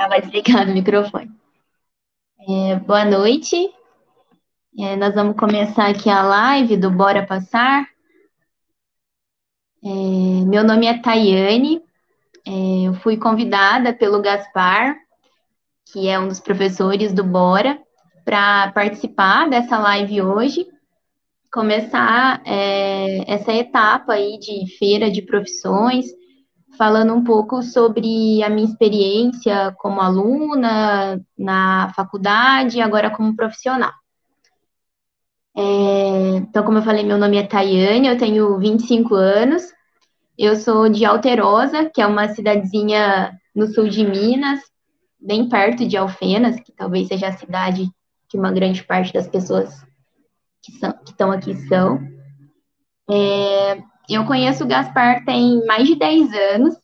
Estava desligado o microfone. É, boa noite. É, nós vamos começar aqui a live do Bora Passar. É, meu nome é Tayane. É, eu fui convidada pelo Gaspar, que é um dos professores do Bora, para participar dessa live hoje, começar é, essa etapa aí de feira de profissões falando um pouco sobre a minha experiência como aluna na faculdade e agora como profissional. É, então, como eu falei, meu nome é Tayane, eu tenho 25 anos, eu sou de Alterosa, que é uma cidadezinha no sul de Minas, bem perto de Alfenas, que talvez seja a cidade que uma grande parte das pessoas que, estão aqui são. É, eu conheço o Gaspar tem mais de 10 anos.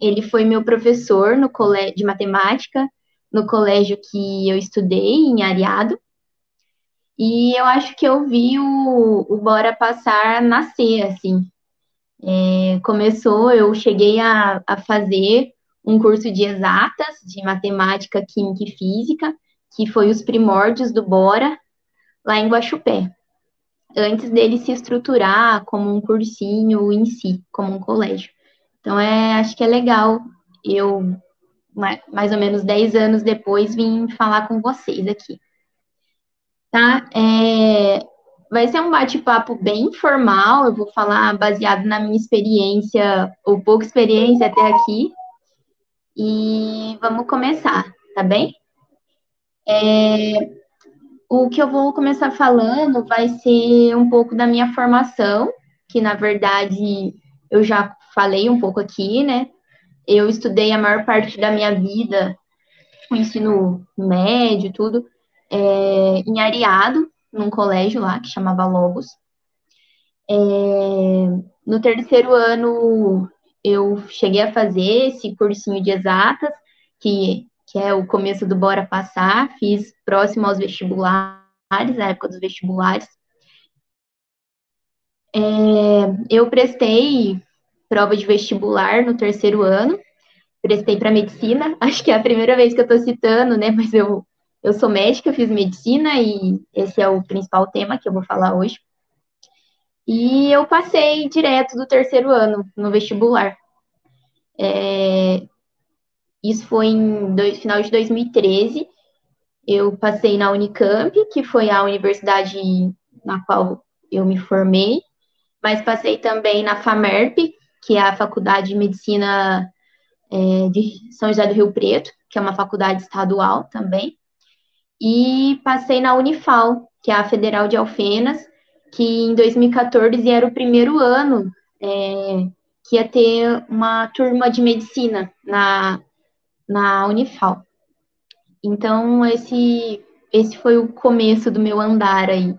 Ele foi meu professor no colégio de matemática, no colégio que eu estudei, em Ariado. E eu acho que eu vi o, o Bora Passar nascer, assim. É, começou, eu cheguei a, a fazer um curso de exatas, de matemática, química e física, que foi os primórdios do Bora, lá em Guaxupé antes dele se estruturar como um cursinho em si, como um colégio. Então, é, acho que é legal eu, mais ou menos 10 anos depois, vim falar com vocês aqui. Tá? É, vai ser um bate-papo bem informal, eu vou falar baseado na minha experiência, ou pouca experiência até aqui, e vamos começar, tá bem? É, o que eu vou começar falando vai ser um pouco da minha formação, que na verdade eu já falei um pouco aqui, né? Eu estudei a maior parte da minha vida, o ensino médio, tudo, é, em Ariado, num colégio lá que chamava Logos. É, no terceiro ano, eu cheguei a fazer esse cursinho de exatas, que que é o começo do Bora Passar, fiz próximo aos vestibulares, na época dos vestibulares. É, eu prestei prova de vestibular no terceiro ano, prestei para medicina, acho que é a primeira vez que eu estou citando, né? Mas eu, eu sou médica, eu fiz medicina e esse é o principal tema que eu vou falar hoje. E eu passei direto do terceiro ano no vestibular. É, isso foi em dois, final de 2013. Eu passei na Unicamp, que foi a universidade na qual eu me formei, mas passei também na FAMERP, que é a Faculdade de Medicina é, de São José do Rio Preto, que é uma faculdade estadual também. E passei na Unifal, que é a Federal de Alfenas, que em 2014 era o primeiro ano é, que ia ter uma turma de medicina na, na Unifal. Então, esse, esse foi o começo do meu andar aí.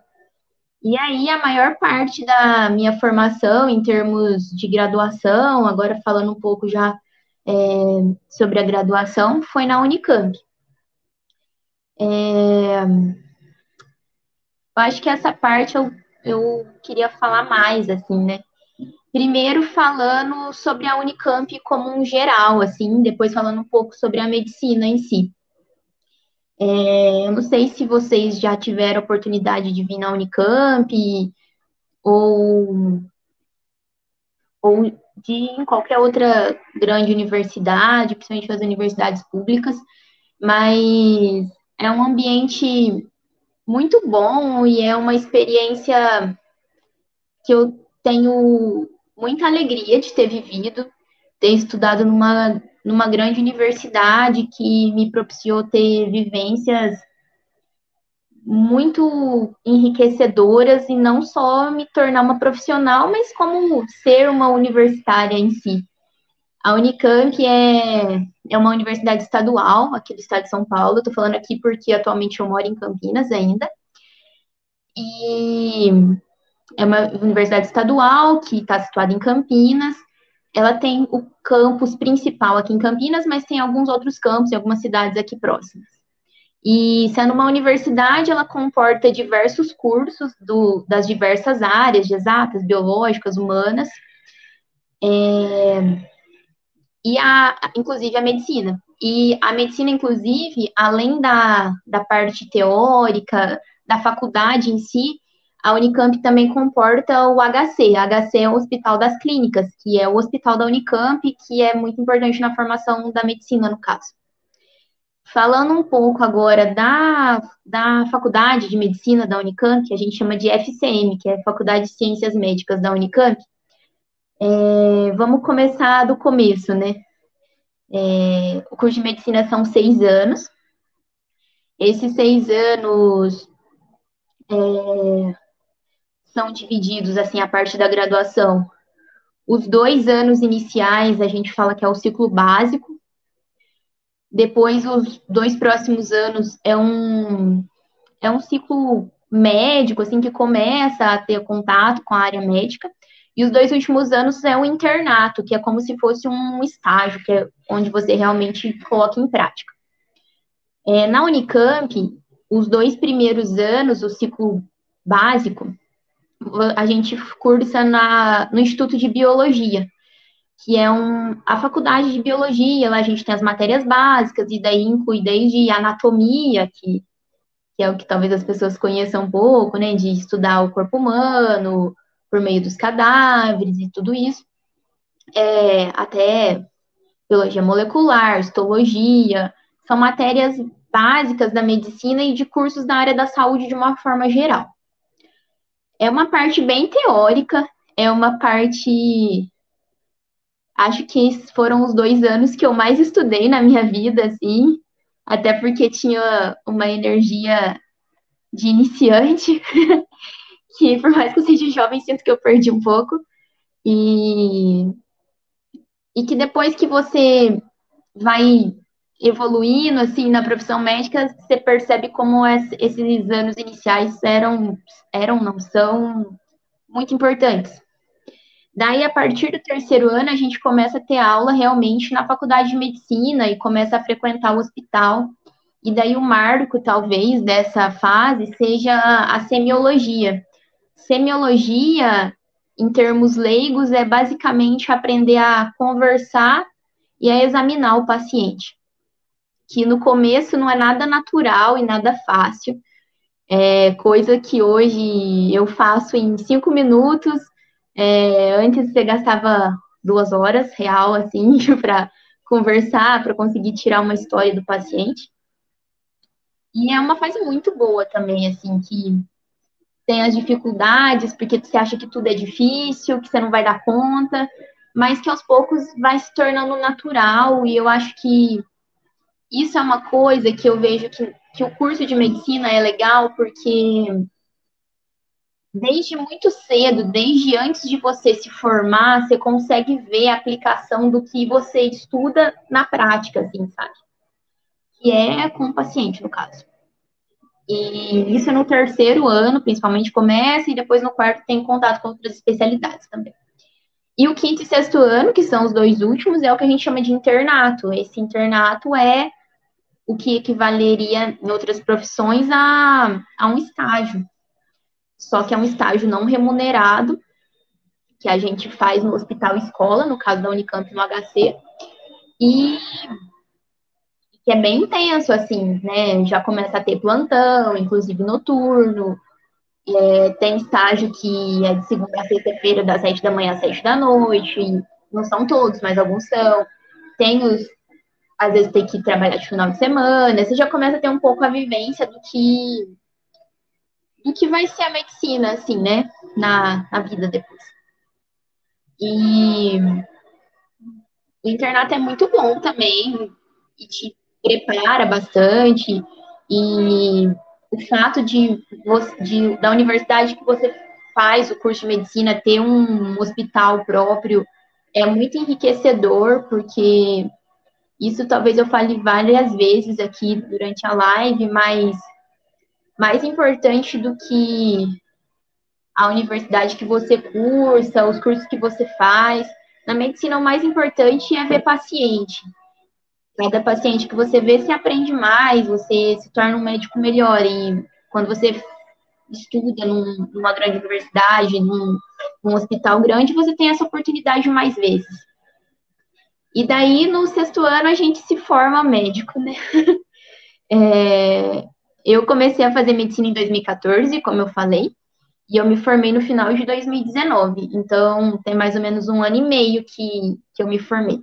E aí, a maior parte da minha formação em termos de graduação, agora falando um pouco já é, sobre a graduação, foi na Unicamp. É, eu acho que essa parte eu, eu queria falar mais, assim, né? Primeiro falando sobre a Unicamp como um geral, assim, depois falando um pouco sobre a medicina em si. É, eu não sei se vocês já tiveram oportunidade de vir na Unicamp ou, ou de em qualquer outra grande universidade, principalmente as universidades públicas, mas é um ambiente muito bom e é uma experiência que eu tenho muita alegria de ter vivido, ter estudado numa, numa grande universidade que me propiciou ter vivências muito enriquecedoras e não só me tornar uma profissional, mas como ser uma universitária em si. A Unicamp é, é uma universidade estadual aqui do estado de São Paulo. Estou falando aqui porque atualmente eu moro em Campinas ainda. E é uma universidade estadual que está situada em Campinas. Ela tem o campus principal aqui em Campinas, mas tem alguns outros campos em algumas cidades aqui próximas. E sendo uma universidade, ela comporta diversos cursos do, das diversas áreas de exatas, biológicas, humanas. É, e a, inclusive a medicina. E a medicina, inclusive, além da, da parte teórica, da faculdade em si, a Unicamp também comporta o HC. HC é o Hospital das Clínicas, que é o hospital da Unicamp, que é muito importante na formação da medicina, no caso. Falando um pouco agora da, da Faculdade de Medicina da Unicamp, que a gente chama de FCM, que é Faculdade de Ciências Médicas da Unicamp, é, vamos começar do começo, né? É, o curso de medicina são seis anos. Esses seis anos é, são divididos, assim, a parte da graduação. Os dois anos iniciais, a gente fala que é o ciclo básico. Depois, os dois próximos anos é um, é um ciclo médico, assim, que começa a ter contato com a área médica. E os dois últimos anos é um internato, que é como se fosse um estágio, que é onde você realmente coloca em prática. É, na Unicamp, os dois primeiros anos, o ciclo básico, a gente cursa na, no Instituto de Biologia, que é um, a faculdade de biologia, lá a gente tem as matérias básicas, e daí inclui desde anatomia, que, que é o que talvez as pessoas conheçam um pouco, né, de estudar o corpo humano, por meio dos cadáveres e tudo isso, é, até biologia molecular, histologia, são matérias básicas da medicina e de cursos da área da saúde de uma forma geral. É uma parte bem teórica, é uma parte. Acho que foram os dois anos que eu mais estudei na minha vida, assim, até porque tinha uma energia de iniciante que por mais que eu seja jovem, sinto que eu perdi um pouco. E, e que depois que você vai evoluindo assim na profissão médica, você percebe como esses anos iniciais eram, eram não são muito importantes. Daí, a partir do terceiro ano, a gente começa a ter aula realmente na faculdade de medicina e começa a frequentar o hospital. E daí, o marco, talvez, dessa fase seja a semiologia, Semiologia, em termos leigos, é basicamente aprender a conversar e a examinar o paciente. Que no começo não é nada natural e nada fácil. É coisa que hoje eu faço em cinco minutos. É, antes você gastava duas horas real, assim, para conversar, para conseguir tirar uma história do paciente. E é uma fase muito boa também, assim, que tem as dificuldades, porque você acha que tudo é difícil, que você não vai dar conta, mas que aos poucos vai se tornando natural, e eu acho que isso é uma coisa que eu vejo que, que o curso de medicina é legal, porque desde muito cedo, desde antes de você se formar, você consegue ver a aplicação do que você estuda na prática, assim, sabe? Que é com o paciente, no caso. E isso é no terceiro ano, principalmente começa, e depois no quarto tem contato com outras especialidades também. E o quinto e sexto ano, que são os dois últimos, é o que a gente chama de internato. Esse internato é o que equivaleria em outras profissões a, a um estágio. Só que é um estágio não remunerado, que a gente faz no hospital escola, no caso da Unicamp no HC. E que é bem intenso, assim, né? Já começa a ter plantão, inclusive noturno. É, tem estágio que é de segunda a sexta-feira, das sete da manhã às sete da noite. Não são todos, mas alguns são. Tem os. Às vezes tem que trabalhar de final de semana. Você já começa a ter um pouco a vivência do que. do que vai ser a medicina, assim, né? Na, na vida depois. E. O internato é muito bom também. E te prepara bastante e o fato de, de, da universidade que você faz o curso de medicina ter um hospital próprio é muito enriquecedor, porque isso talvez eu fale várias vezes aqui durante a live, mas mais importante do que a universidade que você cursa, os cursos que você faz, na medicina o mais importante é ver paciente. Cada paciente que você vê, se aprende mais, você se torna um médico melhor. E quando você estuda num, numa grande universidade, num, num hospital grande, você tem essa oportunidade mais vezes. E daí, no sexto ano, a gente se forma médico, né? É, eu comecei a fazer medicina em 2014, como eu falei, e eu me formei no final de 2019. Então, tem mais ou menos um ano e meio que, que eu me formei.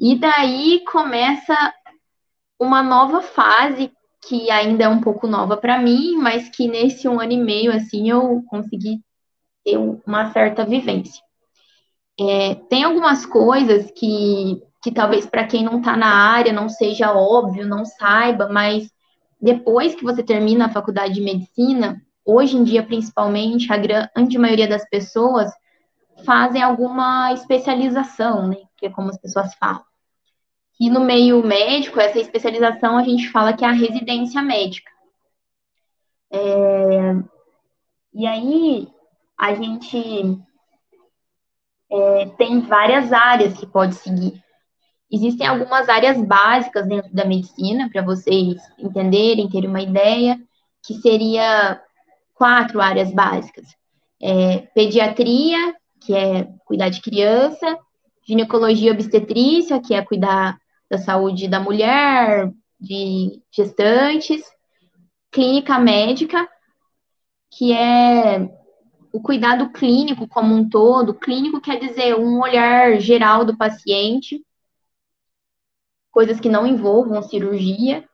E daí começa uma nova fase que ainda é um pouco nova para mim, mas que nesse um ano e meio assim eu consegui ter uma certa vivência. É, tem algumas coisas que, que talvez para quem não está na área não seja óbvio, não saiba, mas depois que você termina a faculdade de medicina, hoje em dia principalmente, a grande maioria das pessoas fazem alguma especialização, né? Que é como as pessoas falam. E no meio médico, essa especialização a gente fala que é a residência médica. É, e aí a gente é, tem várias áreas que pode seguir. Existem algumas áreas básicas dentro da medicina, para vocês entenderem, terem uma ideia, que seria quatro áreas básicas. É, pediatria, que é cuidar de criança, ginecologia obstetrícia, que é cuidar da saúde da mulher, de gestantes, clínica médica, que é o cuidado clínico como um todo. Clínico quer dizer um olhar geral do paciente, coisas que não envolvam cirurgia,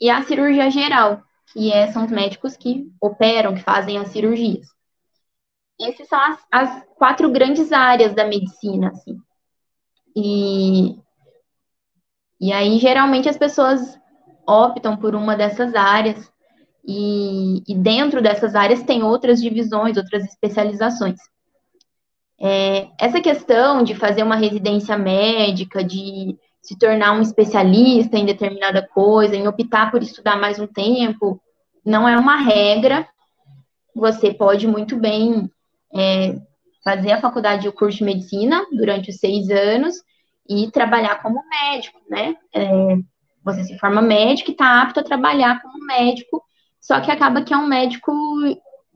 e a cirurgia geral, que é, são os médicos que operam, que fazem as cirurgias. Essas são as, as quatro grandes áreas da medicina, assim. E e aí, geralmente, as pessoas optam por uma dessas áreas, e, e dentro dessas áreas tem outras divisões, outras especializações. É, essa questão de fazer uma residência médica, de se tornar um especialista em determinada coisa, em optar por estudar mais um tempo, não é uma regra. Você pode muito bem é, fazer a faculdade e o curso de medicina durante os seis anos e trabalhar como médico, né? É, você se forma médico e está apto a trabalhar como médico, só que acaba que é um médico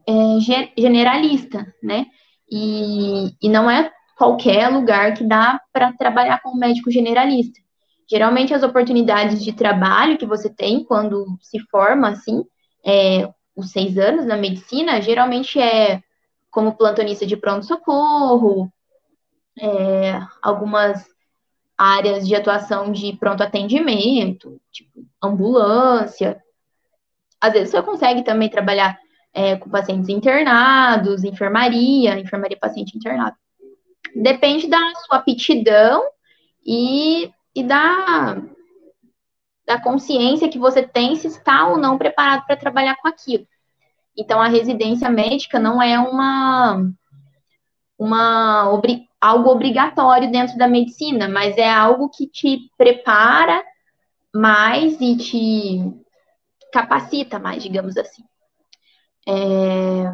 é, generalista, né? E, e não é qualquer lugar que dá para trabalhar como médico generalista. Geralmente as oportunidades de trabalho que você tem quando se forma assim, é, os seis anos na medicina, geralmente é como plantonista de pronto-socorro, é, algumas áreas de atuação de pronto atendimento, tipo ambulância. Às vezes você consegue também trabalhar é, com pacientes internados, enfermaria, enfermaria paciente internado. Depende da sua aptidão e, e da, da consciência que você tem se está ou não preparado para trabalhar com aquilo. Então, a residência médica não é uma, uma algo obrigatório dentro da medicina, mas é algo que te prepara mais e te capacita mais, digamos assim. É...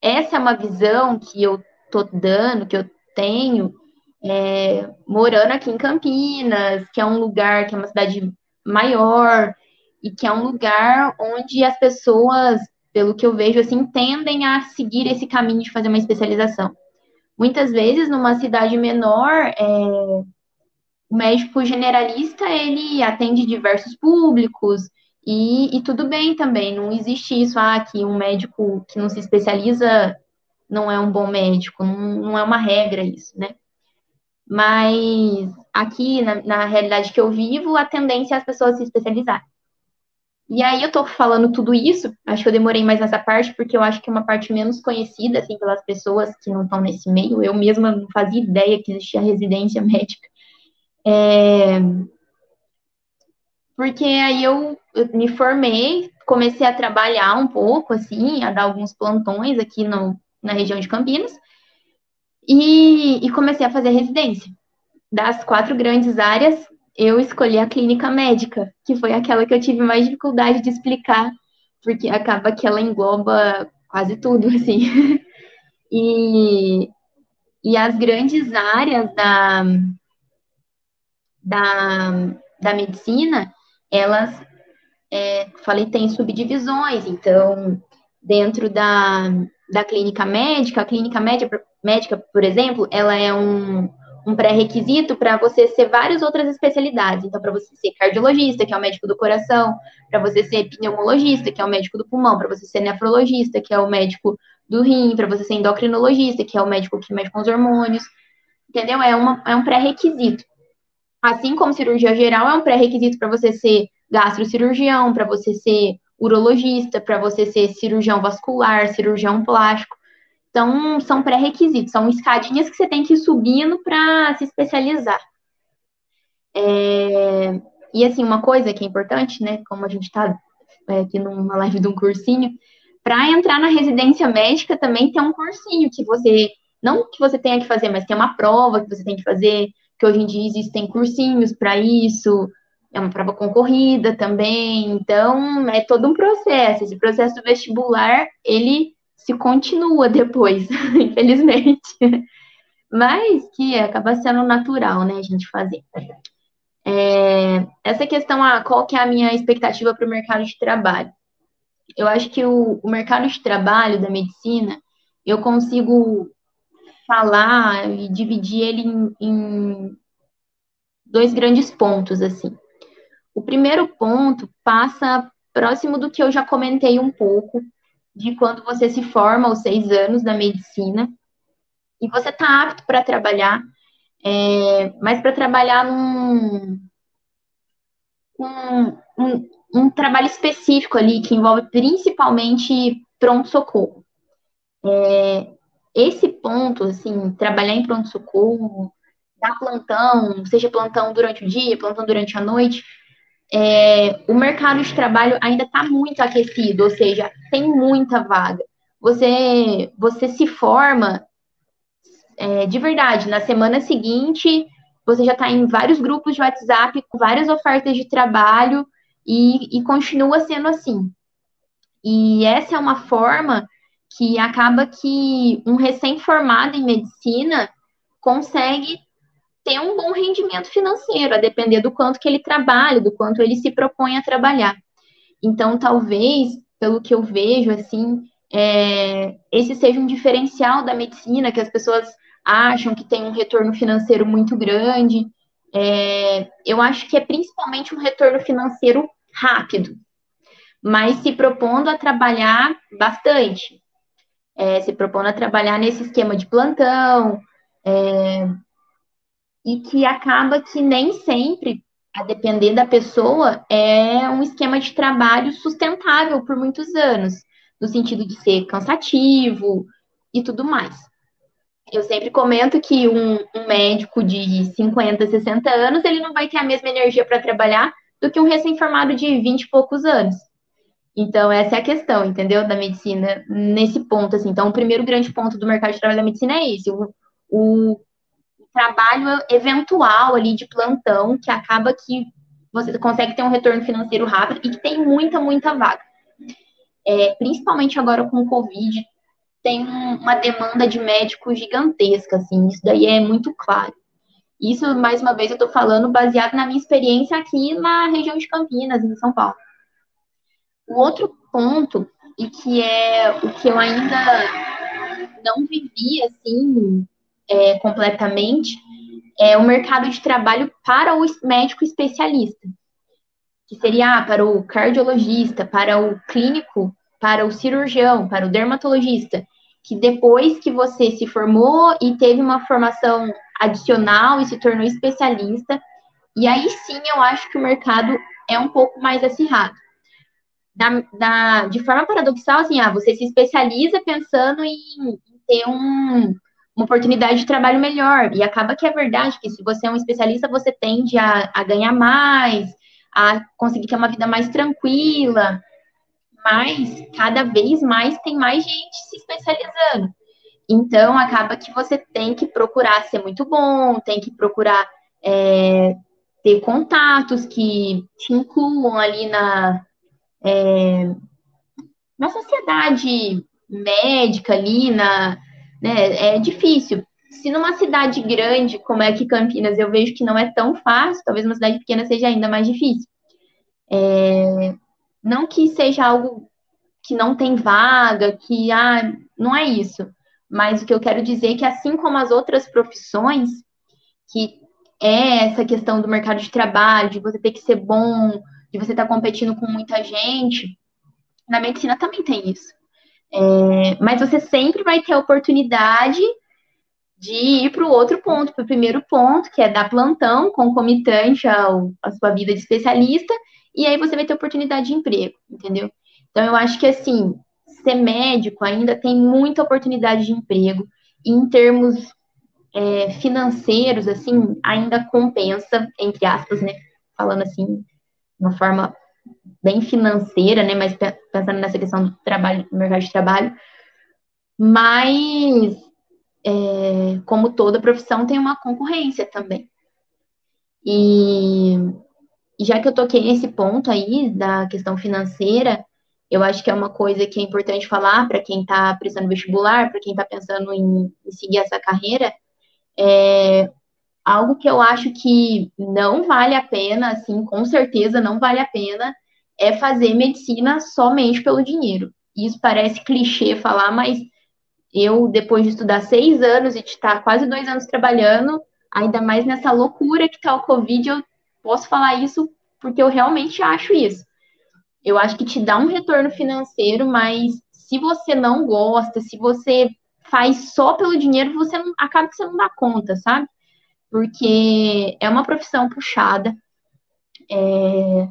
Essa é uma visão que eu tô dando, que eu tenho, é... morando aqui em Campinas, que é um lugar que é uma cidade maior e que é um lugar onde as pessoas, pelo que eu vejo assim, tendem a seguir esse caminho de fazer uma especialização. Muitas vezes, numa cidade menor, é, o médico generalista, ele atende diversos públicos, e, e, tudo bem também, não existe isso, ah, que um médico que não se especializa não é um bom médico, não, não é uma regra isso, né? Mas aqui, na, na realidade que eu vivo, a tendência é as pessoas se especializarem. E aí eu tô falando tudo isso, acho que eu demorei mais nessa parte, porque eu acho que é uma parte menos conhecida, assim, pelas pessoas que não estão nesse meio. Eu mesma não fazia ideia que existia residência médica. É... Porque aí eu, eu, me formei, comecei a trabalhar um pouco, assim, a dar alguns plantões aqui no, na região de Campinas, e, e comecei a fazer residência. Das quatro grandes áreas, eu escolhi a clínica médica, que foi aquela que eu tive mais dificuldade de explicar, porque acaba que ela engloba quase tudo, assim. e, e as grandes áreas da, da, da medicina, elas, é, falei, tem subdivisões, então, dentro da, da clínica médica, a clínica médica, médica, por exemplo, ela é um, um pré-requisito para você ser várias outras especialidades. Então, para você ser cardiologista, que é o médico do coração, para você ser pneumologista, que é o médico do pulmão, para você ser nefrologista, que é o médico do rim, para você ser endocrinologista, que é o médico que mexe com os hormônios. Entendeu? É, uma, é um pré-requisito. Assim como cirurgia geral é um pré-requisito para você ser gastrocirurgião, para você ser urologista, para você ser cirurgião vascular, cirurgião plástico. Então, são pré-requisitos, são escadinhas que você tem que ir subindo para se especializar. É... E, assim, uma coisa que é importante, né, como a gente está é, aqui numa live de um cursinho, para entrar na residência médica também tem um cursinho que você, não que você tenha que fazer, mas tem uma prova que você tem que fazer, que hoje em dia existem cursinhos para isso, é uma prova concorrida também, então é todo um processo. Esse processo do vestibular, ele se continua depois, infelizmente. Mas que acaba sendo natural, né, a gente fazer. É, essa questão, ah, qual que é a minha expectativa para o mercado de trabalho? Eu acho que o, o mercado de trabalho da medicina, eu consigo falar e dividir ele em, em dois grandes pontos, assim. O primeiro ponto passa próximo do que eu já comentei um pouco, de quando você se forma aos seis anos da medicina e você está apto para trabalhar, é, mas para trabalhar num um, um, um, trabalho específico ali que envolve principalmente pronto-socorro. É, esse ponto, assim, trabalhar em pronto-socorro, dar plantão, seja plantão durante o dia, plantão durante a noite, é, o mercado de trabalho ainda está muito aquecido, ou seja, tem muita vaga. Você, você se forma é, de verdade, na semana seguinte, você já está em vários grupos de WhatsApp com várias ofertas de trabalho e, e continua sendo assim. E essa é uma forma que acaba que um recém-formado em medicina consegue ter um bom rendimento financeiro, a depender do quanto que ele trabalha, do quanto ele se propõe a trabalhar. Então, talvez, pelo que eu vejo, assim, é, esse seja um diferencial da medicina, que as pessoas acham que tem um retorno financeiro muito grande. É, eu acho que é principalmente um retorno financeiro rápido, mas se propondo a trabalhar bastante. É, se propondo a trabalhar nesse esquema de plantão, é, e que acaba que nem sempre, a depender da pessoa, é um esquema de trabalho sustentável por muitos anos, no sentido de ser cansativo e tudo mais. Eu sempre comento que um, um médico de 50, 60 anos, ele não vai ter a mesma energia para trabalhar do que um recém-formado de 20 e poucos anos. Então, essa é a questão, entendeu? Da medicina, nesse ponto, assim. Então, o primeiro grande ponto do mercado de trabalho da medicina é esse. O, o trabalho eventual ali de plantão, que acaba que você consegue ter um retorno financeiro rápido e que tem muita, muita vaga. É, principalmente agora com o Covid, tem uma demanda de médicos gigantesca, assim, isso daí é muito claro. Isso, mais uma vez, eu estou falando baseado na minha experiência aqui na região de Campinas, em São Paulo. O outro ponto, e que é o que eu ainda não vivi, assim, é, completamente é o mercado de trabalho para o médico especialista, que seria ah, para o cardiologista, para o clínico, para o cirurgião, para o dermatologista, que depois que você se formou e teve uma formação adicional e se tornou especialista, e aí sim eu acho que o mercado é um pouco mais acirrado. Da, da, de forma paradoxal, assim, ah, você se especializa pensando em, em ter um, uma oportunidade de trabalho melhor. E acaba que é verdade que se você é um especialista, você tende a, a ganhar mais, a conseguir ter uma vida mais tranquila. Mas cada vez mais tem mais gente se especializando. Então acaba que você tem que procurar ser muito bom, tem que procurar é, ter contatos que te incluam ali na, é, na sociedade médica ali, na, né? É difícil. Se numa cidade grande, como é Campinas, eu vejo que não é tão fácil, talvez uma cidade pequena seja ainda mais difícil. É, não que seja algo que não tem vaga, que ah, não é isso. Mas o que eu quero dizer é que, assim como as outras profissões, que é essa questão do mercado de trabalho, de você ter que ser bom, de você estar competindo com muita gente. Na medicina também tem isso. É, mas você sempre vai ter a oportunidade de ir para o outro ponto, para o primeiro ponto, que é dar plantão concomitante ao, à sua vida de especialista, e aí você vai ter oportunidade de emprego, entendeu? Então, eu acho que, assim, ser médico ainda tem muita oportunidade de emprego, e em termos é, financeiros, assim, ainda compensa, entre aspas, né? Falando assim, de uma forma bem financeira, né? Mas pensando nessa questão do trabalho, do mercado de trabalho. Mas, é, como toda profissão, tem uma concorrência também. E, já que eu toquei nesse ponto aí da questão financeira, eu acho que é uma coisa que é importante falar para quem está prestando vestibular, para quem está pensando em, em, seguir essa carreira, é algo que eu acho que não vale a pena, assim, com certeza não vale a pena, é fazer medicina somente pelo dinheiro. Isso parece clichê falar, mas eu, depois de estudar seis anos e de estar quase dois anos trabalhando, ainda mais nessa loucura que está o Covid, eu posso falar isso porque eu realmente acho isso. Eu acho que te dá um retorno financeiro, mas se você não gosta, se você faz só pelo dinheiro, você não, acaba que você não dá conta, sabe? Porque é uma profissão puxada. É,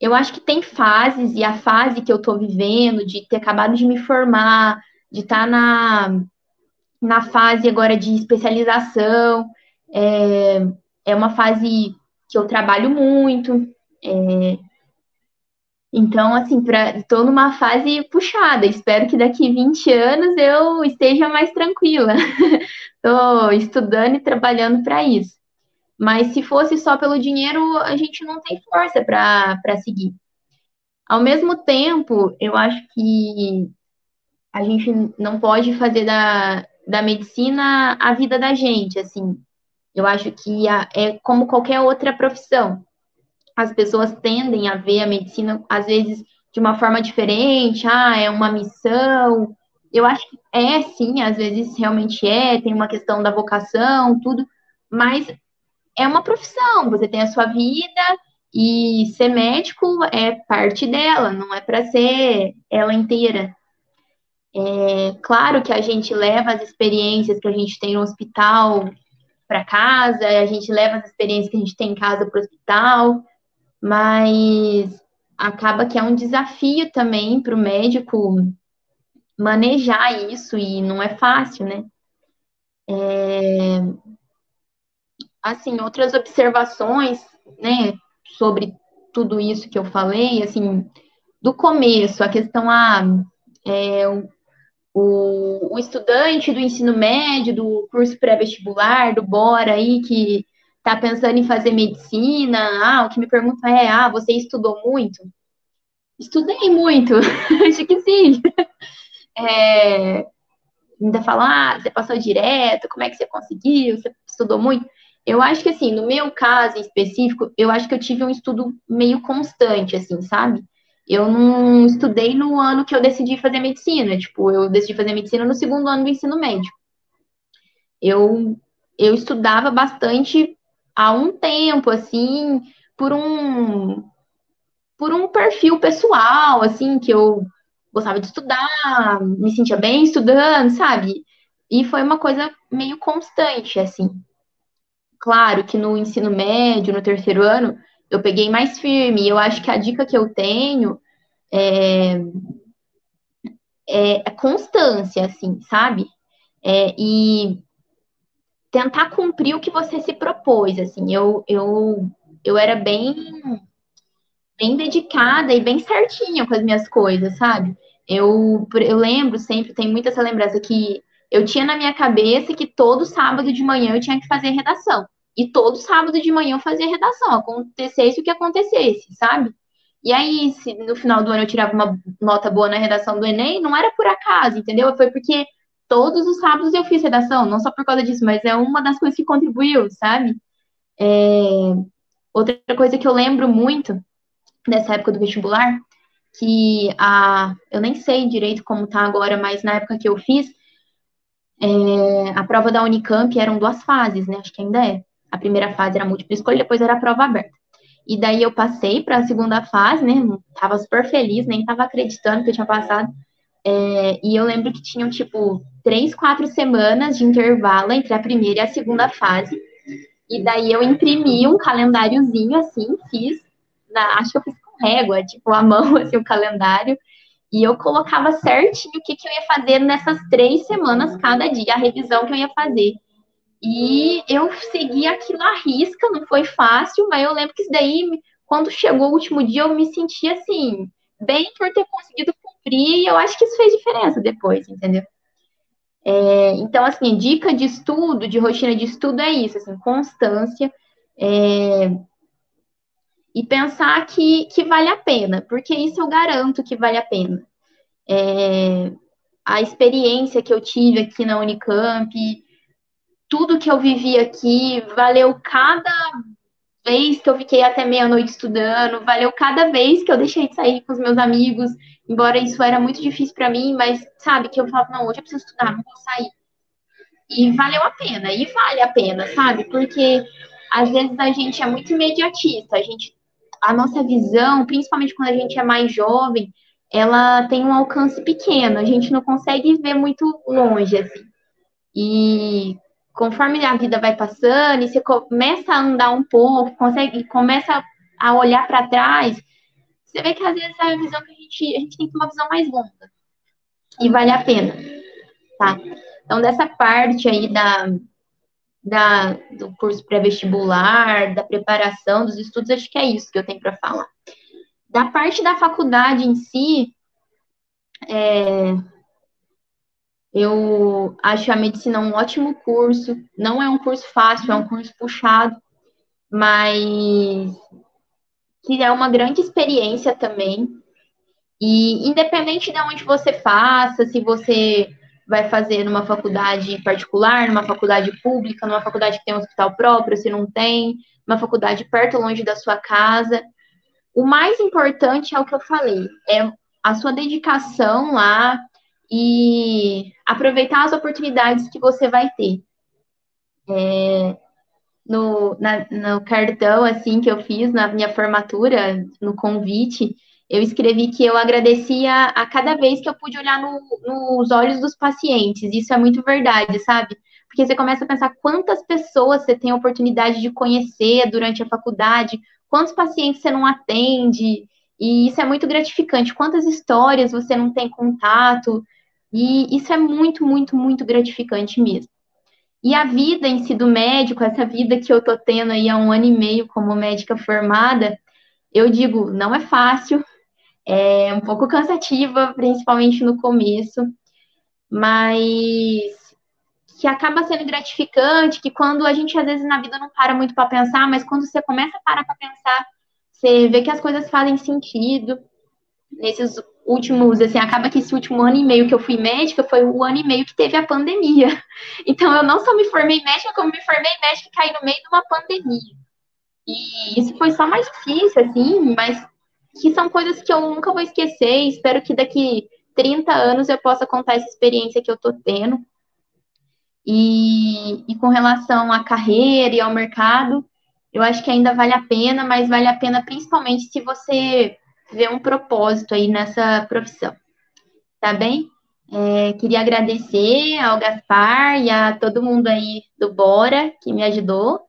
eu acho que tem fases, e a fase que eu tô vivendo, de ter acabado de me formar, de estar tá na, na fase agora de especialização, é, é uma fase que eu trabalho muito. É, então, assim, estou numa fase puxada. Espero que daqui 20 anos eu esteja mais tranquila. Estou estudando e trabalhando para isso. Mas se fosse só pelo dinheiro, a gente não tem força para seguir. Ao mesmo tempo, eu acho que a gente não pode fazer da, da medicina a vida da gente, assim. Eu acho que é como qualquer outra profissão. As pessoas tendem a ver a medicina, às vezes, de uma forma diferente. Ah, é uma missão. Eu acho que é, sim, às vezes realmente é. Tem uma questão da vocação, tudo. Mas é uma profissão, você tem a sua vida e ser médico é parte dela, não é para ser ela inteira. É claro que a gente leva as experiências que a gente tem no hospital para casa, a gente leva as experiências que a gente tem em casa para o hospital, mas acaba que é um desafio também para o médico manejar isso e não é fácil, né? É, assim, outras observações, né, sobre tudo isso que eu falei, assim, do começo, a questão a ah, é, o, o, estudante do ensino médio, do curso pré-vestibular, do Bora aí, que está pensando em fazer medicina, ah, o que me pergunta é, ah, você estudou muito? Estudei muito, acho que sim. É, ainda falar, ah, você passou direto, como é que você conseguiu, você estudou muito? Eu acho que, assim, no meu caso em específico, eu acho que eu tive um estudo meio constante, assim, sabe? Eu não estudei no ano que eu decidi fazer medicina, tipo, eu decidi fazer medicina no segundo ano do ensino médio. Eu, eu estudava bastante há um tempo, assim, por um, por um perfil pessoal, assim, que eu gostava de estudar, me sentia bem estudando, sabe? E foi uma coisa meio constante, assim. Claro que no ensino médio, no terceiro ano, eu peguei mais firme. Eu acho que a dica que eu tenho é, é, é constância, assim, sabe? É, e tentar cumprir o que você se propôs, assim. Eu, eu, eu era bem, bem dedicada e bem certinha com as minhas coisas, sabe? Eu, eu lembro sempre, tem muita essa lembrança que eu tinha na minha cabeça que todo sábado de manhã eu tinha que fazer redação. E todo sábado de manhã eu fazia redação, acontecesse o que acontecesse, sabe? E aí, se no final do ano eu tirava uma nota boa na redação do Enem, não era por acaso, entendeu? Foi porque todos os sábados eu fiz redação, não só por causa disso, mas é uma das coisas que contribuiu, sabe? É... Outra coisa que eu lembro muito dessa época do vestibular, que a, eu nem sei direito como tá agora, mas na época que eu fiz, é, a prova da Unicamp eram duas fases, né? Acho que ainda é. A primeira fase era múltipla escolha, depois era a prova aberta. E daí eu passei para a segunda fase, né? Tava super feliz, nem tava acreditando que eu tinha passado. É, e eu lembro que tinham, tipo, três, quatro semanas de intervalo entre a primeira e a segunda fase. E daí eu imprimi um calendáriozinho assim, fiz, na, acho que eu fiz com régua, tipo, a mão, assim, o calendário. E eu colocava certinho o que, que eu ia fazer nessas três semanas, cada dia, a revisão que eu ia fazer. E eu segui aquilo à risca, não foi fácil, mas eu lembro que isso daí, quando chegou o último dia, eu me senti assim, bem por ter conseguido cumprir, e eu acho que isso fez diferença depois, entendeu? É, então, assim, dica de estudo, de rotina de estudo é isso, assim, constância, é, e pensar que, que vale a pena, porque isso eu garanto que vale a pena. É, a experiência que eu tive aqui na Unicamp, tudo que eu vivi aqui, valeu cada vez que eu fiquei até meia-noite estudando, valeu cada vez que eu deixei de sair com os meus amigos, embora isso era muito difícil para mim, mas sabe, que eu falava, não, hoje eu preciso estudar, não vou sair. E valeu a pena, e vale a pena, sabe? Porque às vezes a gente é muito imediatista, a gente a nossa visão, principalmente quando a gente é mais jovem, ela tem um alcance pequeno, a gente não consegue ver muito longe assim. E conforme a vida vai passando e você começa a andar um pouco, consegue, começa a olhar para trás, você vê que às vezes a visão que a gente, a gente tem que ter uma visão mais longa. E vale a pena, tá? Então, dessa parte aí da, da, do curso pré-vestibular, da preparação dos estudos, acho que é isso que eu tenho para falar. Da parte da faculdade em si, é, eu acho a medicina um ótimo curso. Não é um curso fácil, é um curso puxado, mas que é uma grande experiência também. E independente de onde você faça, se você vai fazer numa faculdade particular, numa faculdade pública, numa faculdade que tem um hospital próprio, se não tem, uma faculdade perto ou longe da sua casa. O mais importante é o que eu falei, é a sua dedicação lá, e aproveitar as oportunidades que você vai ter. É, no, na, no cartão, assim, que eu fiz na minha formatura, no convite, eu escrevi que eu agradecia a cada vez que eu pude olhar no, nos olhos dos pacientes. Isso é muito verdade, sabe? Porque você começa a pensar quantas pessoas você tem a oportunidade de conhecer durante a faculdade, quantos pacientes você não atende, e isso é muito gratificante. Quantas histórias você não tem contato, e isso é muito, muito, muito gratificante mesmo. E a vida em si do médico, essa vida que eu tô tendo aí há um ano e meio como médica formada, eu digo, não é fácil, é um pouco cansativa, principalmente no começo, mas que acaba sendo gratificante, que quando a gente às vezes na vida não para muito para pensar, mas quando você começa a parar para pensar, você vê que as coisas fazem sentido. Nesses últimos, assim, acaba que esse último ano e meio que eu fui médica foi o ano e meio que teve a pandemia. Então, eu não só me formei médica, como me formei médica e caí no meio de uma pandemia. E isso foi só mais difícil, assim, mas que são coisas que eu nunca vou esquecer. Espero que daqui 30 anos eu possa contar essa experiência que eu tô tendo. E, e com relação à carreira e ao mercado, eu acho que ainda vale a pena, mas vale a pena principalmente se você ver um propósito aí nessa profissão. Tá bem? É, queria agradecer ao Gaspar e a todo mundo aí do Bora que me ajudou.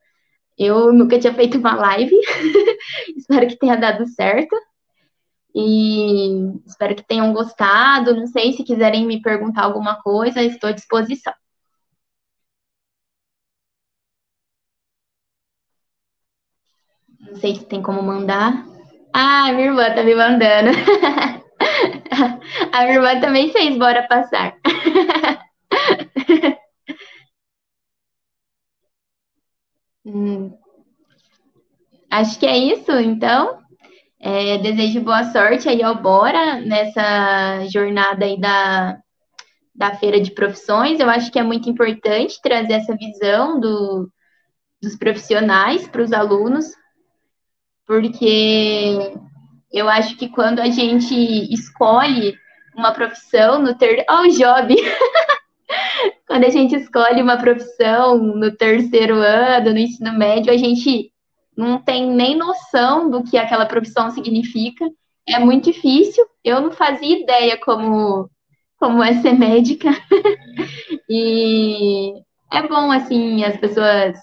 Eu nunca tinha feito uma live, espero que tenha dado certo. E espero que tenham gostado. Não sei se quiserem me perguntar alguma coisa, estou à disposição. Não sei se tem como mandar. Ah, minha irmã tá me mandando. A minha irmã também fez Bora Passar. Hum, acho que é isso, então. É, desejo boa sorte aí ao Bora nessa jornada aí da, da feira de profissões. Eu acho que é muito importante trazer essa visão do, dos profissionais para os alunos, porque eu acho que quando a gente escolhe uma profissão no ter. Oh, o Job! quando a gente escolhe uma profissão no terceiro ano, no ensino médio, a gente não tem nem noção do que aquela profissão significa. É muito difícil. Eu não fazia ideia como, como é ser médica. e é bom, assim, as pessoas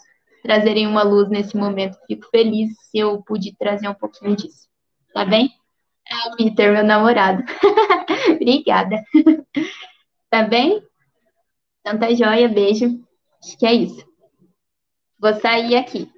trazerem uma luz nesse momento. Fico feliz se eu pude trazer um pouquinho disso. Tá bem? É o Peter, meu namorado. Obrigada. tá bem? Então tá joia, beijo. Acho que é isso. Vou sair aqui.